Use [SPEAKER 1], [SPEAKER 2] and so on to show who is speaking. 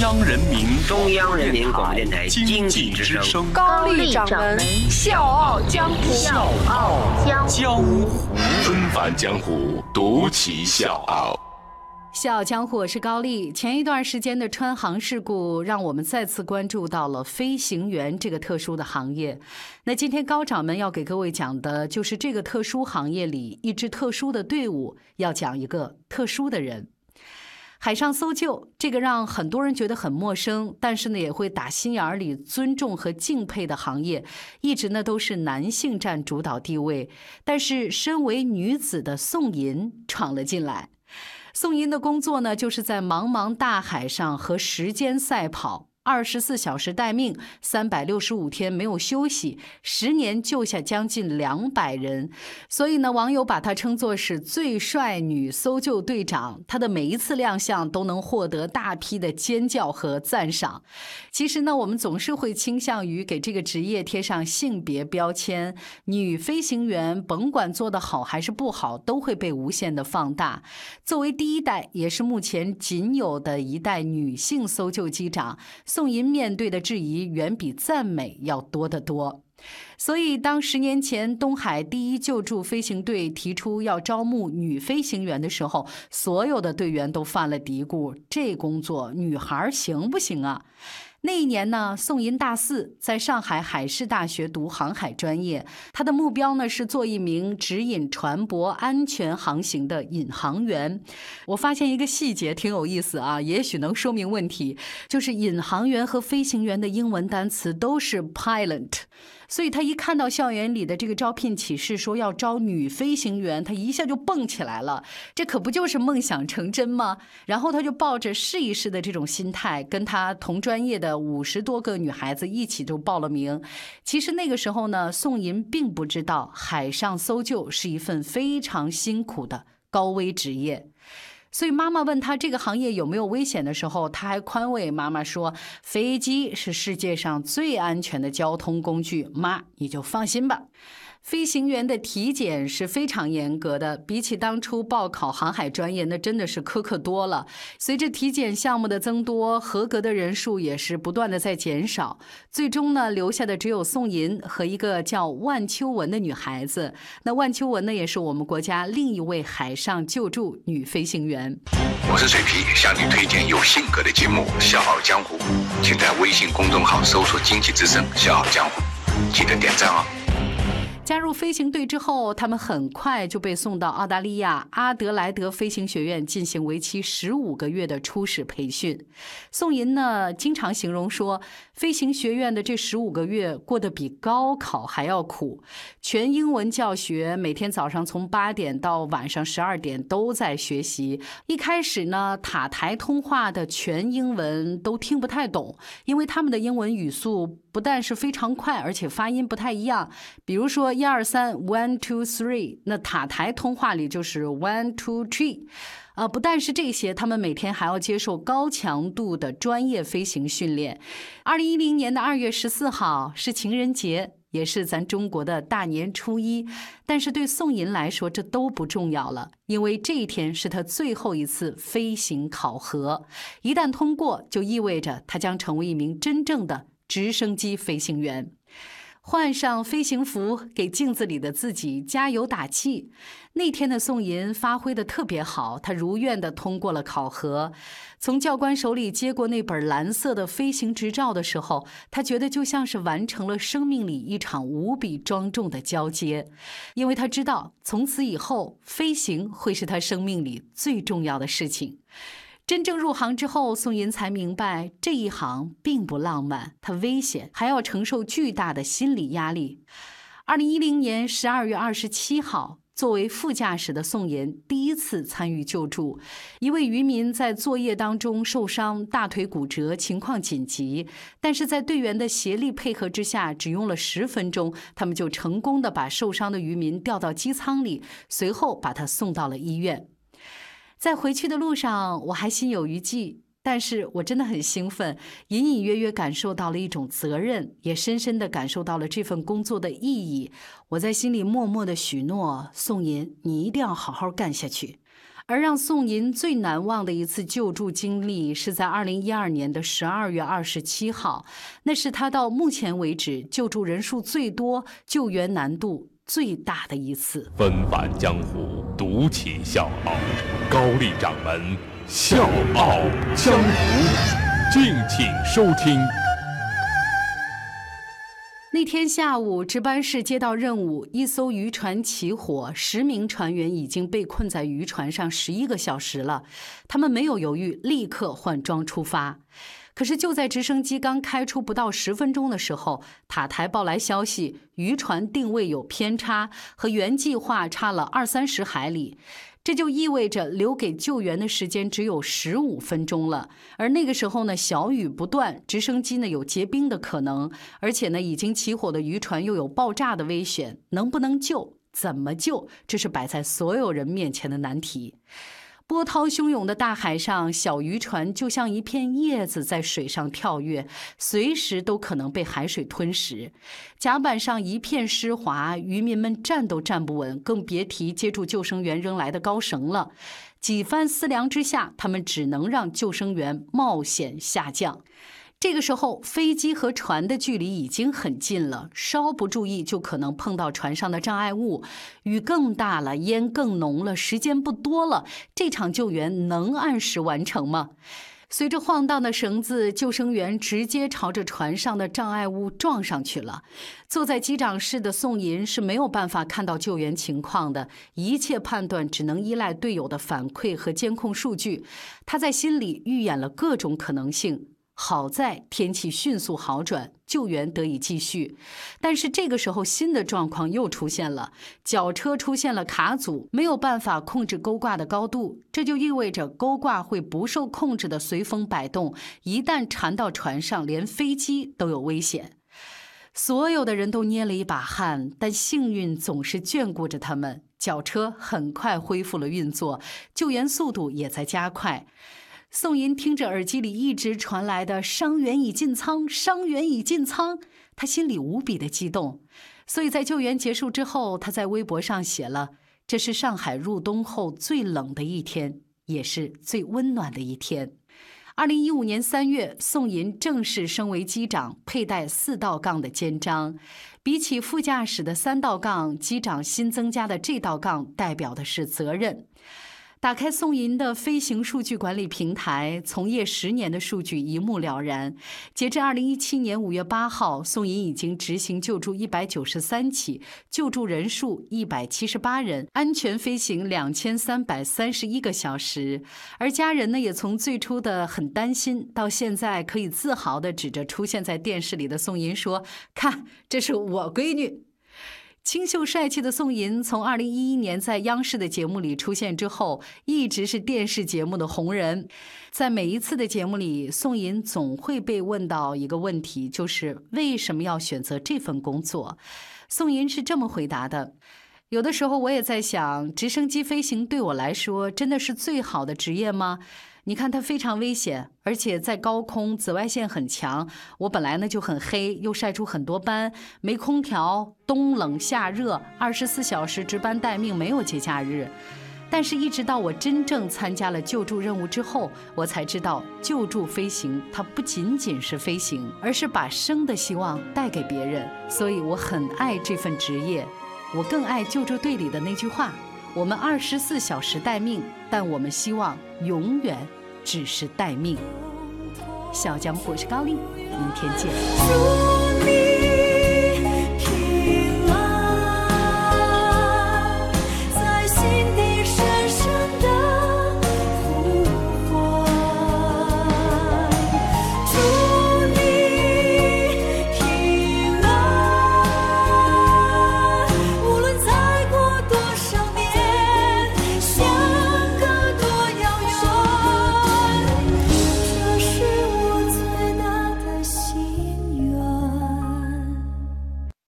[SPEAKER 1] 央人民
[SPEAKER 2] 中央人民广播电台经济之声
[SPEAKER 3] 高丽掌门笑傲江湖，
[SPEAKER 2] 笑傲
[SPEAKER 1] 江湖，纷繁江湖，独骑笑傲。
[SPEAKER 4] 笑傲江湖，我是高丽。前一段时间的川航事故，让我们再次关注到了飞行员这个特殊的行业。那今天高掌门要给各位讲的，就是这个特殊行业里一支特殊的队伍，要讲一个特殊的人。海上搜救这个让很多人觉得很陌生，但是呢也会打心眼里尊重和敬佩的行业，一直呢都是男性占主导地位。但是身为女子的宋银闯了进来。宋银的工作呢，就是在茫茫大海上和时间赛跑。二十四小时待命，三百六十五天没有休息，十年救下将近两百人，所以呢，网友把她称作是最帅女搜救队长。她的每一次亮相都能获得大批的尖叫和赞赏。其实呢，我们总是会倾向于给这个职业贴上性别标签，女飞行员甭管做得好还是不好，都会被无限的放大。作为第一代，也是目前仅有的一代女性搜救机长。宋银面对的质疑远比赞美要多得多，所以当十年前东海第一救助飞行队提出要招募女飞行员的时候，所有的队员都犯了嘀咕：这工作女孩行不行啊？那一年呢，宋银大四，在上海海事大学读航海专业。他的目标呢是做一名指引船舶安全航行的引航员。我发现一个细节挺有意思啊，也许能说明问题，就是引航员和飞行员的英文单词都是 pilot。所以他一看到校园里的这个招聘启事说要招女飞行员，他一下就蹦起来了。这可不就是梦想成真吗？然后他就抱着试一试的这种心态，跟他同专业的五十多个女孩子一起就报了名。其实那个时候呢，宋银并不知道海上搜救是一份非常辛苦的高危职业。所以妈妈问他这个行业有没有危险的时候，他还宽慰妈妈说：“飞机是世界上最安全的交通工具，妈你就放心吧。”飞行员的体检是非常严格的，比起当初报考航海专业，那真的是苛刻多了。随着体检项目的增多，合格的人数也是不断的在减少。最终呢，留下的只有宋银和一个叫万秋文的女孩子。那万秋文呢，也是我们国家另一位海上救助女飞行员。
[SPEAKER 5] 我是水皮，向你推荐有性格的节目《笑傲江湖》，请在微信公众号搜索“经济之声笑傲江湖”，记得点赞哦。
[SPEAKER 4] 加入飞行队之后，他们很快就被送到澳大利亚阿德莱德飞行学院进行为期十五个月的初始培训。宋银呢，经常形容说，飞行学院的这十五个月过得比高考还要苦，全英文教学，每天早上从八点到晚上十二点都在学习。一开始呢，塔台通话的全英文都听不太懂，因为他们的英文语速不但是非常快，而且发音不太一样。比如说。一二三，one two three，那塔台通话里就是 one two three，啊，不但是这些，他们每天还要接受高强度的专业飞行训练。二零一零年的二月十四号是情人节，也是咱中国的大年初一，但是对宋银来说这都不重要了，因为这一天是他最后一次飞行考核，一旦通过，就意味着他将成为一名真正的直升机飞行员。换上飞行服，给镜子里的自己加油打气。那天的宋银发挥的特别好，他如愿的通过了考核。从教官手里接过那本蓝色的飞行执照的时候，他觉得就像是完成了生命里一场无比庄重的交接，因为他知道从此以后，飞行会是他生命里最重要的事情。真正入行之后，宋银才明白这一行并不浪漫，它危险，还要承受巨大的心理压力。二零一零年十二月二十七号，作为副驾驶的宋银第一次参与救助一位渔民，在作业当中受伤，大腿骨折，情况紧急。但是在队员的协力配合之下，只用了十分钟，他们就成功的把受伤的渔民调到机舱里，随后把他送到了医院。在回去的路上，我还心有余悸，但是我真的很兴奋，隐隐约约感受到了一种责任，也深深的感受到了这份工作的意义。我在心里默默的许诺：宋银，你一定要好好干下去。而让宋银最难忘的一次救助经历，是在二零一二年的十二月二十七号，那是他到目前为止救助人数最多、救援难度最大的一次。
[SPEAKER 1] 纷返江湖，独起笑傲，高丽掌门笑傲江湖，敬请收听。
[SPEAKER 4] 那天下午，值班室接到任务，一艘渔船起火，十名船员已经被困在渔船上十一个小时了。他们没有犹豫，立刻换装出发。可是就在直升机刚开出不到十分钟的时候，塔台报来消息，渔船定位有偏差，和原计划差了二三十海里。这就意味着留给救援的时间只有十五分钟了，而那个时候呢，小雨不断，直升机呢有结冰的可能，而且呢，已经起火的渔船又有爆炸的危险，能不能救？怎么救？这是摆在所有人面前的难题。波涛汹涌的大海上，小渔船就像一片叶子在水上跳跃，随时都可能被海水吞食。甲板上一片湿滑，渔民们站都站不稳，更别提接住救生员扔来的高绳了。几番思量之下，他们只能让救生员冒险下降。这个时候，飞机和船的距离已经很近了，稍不注意就可能碰到船上的障碍物。雨更大了，烟更浓了，时间不多了，这场救援能按时完成吗？随着晃荡的绳子，救生员直接朝着船上的障碍物撞上去了。坐在机长室的宋银是没有办法看到救援情况的，一切判断只能依赖队友的反馈和监控数据。他在心里预演了各种可能性。好在天气迅速好转，救援得以继续。但是这个时候，新的状况又出现了：绞车出现了卡阻，没有办法控制钩挂的高度。这就意味着钩挂会不受控制的随风摆动，一旦缠到船上，连飞机都有危险。所有的人都捏了一把汗，但幸运总是眷顾着他们。绞车很快恢复了运作，救援速度也在加快。宋银听着耳机里一直传来的“伤员已进舱，伤员已进舱”，他心里无比的激动。所以在救援结束之后，他在微博上写了：“这是上海入冬后最冷的一天，也是最温暖的一天。”二零一五年三月，宋银正式升为机长，佩戴四道杠的肩章。比起副驾驶的三道杠，机长新增加的这道杠代表的是责任。打开宋银的飞行数据管理平台，从业十年的数据一目了然。截至二零一七年五月八号，宋银已经执行救助一百九十三起，救助人数一百七十八人，安全飞行两千三百三十一个小时。而家人呢，也从最初的很担心，到现在可以自豪地指着出现在电视里的宋银说：“看，这是我闺女。”清秀帅气的宋银，从二零一一年在央视的节目里出现之后，一直是电视节目的红人。在每一次的节目里，宋银总会被问到一个问题，就是为什么要选择这份工作？宋银是这么回答的：有的时候我也在想，直升机飞行对我来说真的是最好的职业吗？你看它非常危险，而且在高空紫外线很强。我本来呢就很黑，又晒出很多斑，没空调，冬冷夏热，二十四小时值班待命，没有节假日。但是，一直到我真正参加了救助任务之后，我才知道，救助飞行它不仅仅是飞行，而是把生的希望带给别人。所以，我很爱这份职业。我更爱救助队里的那句话。我们二十四小时待命，但我们希望永远只是待命。小江，我是高丽，明天见。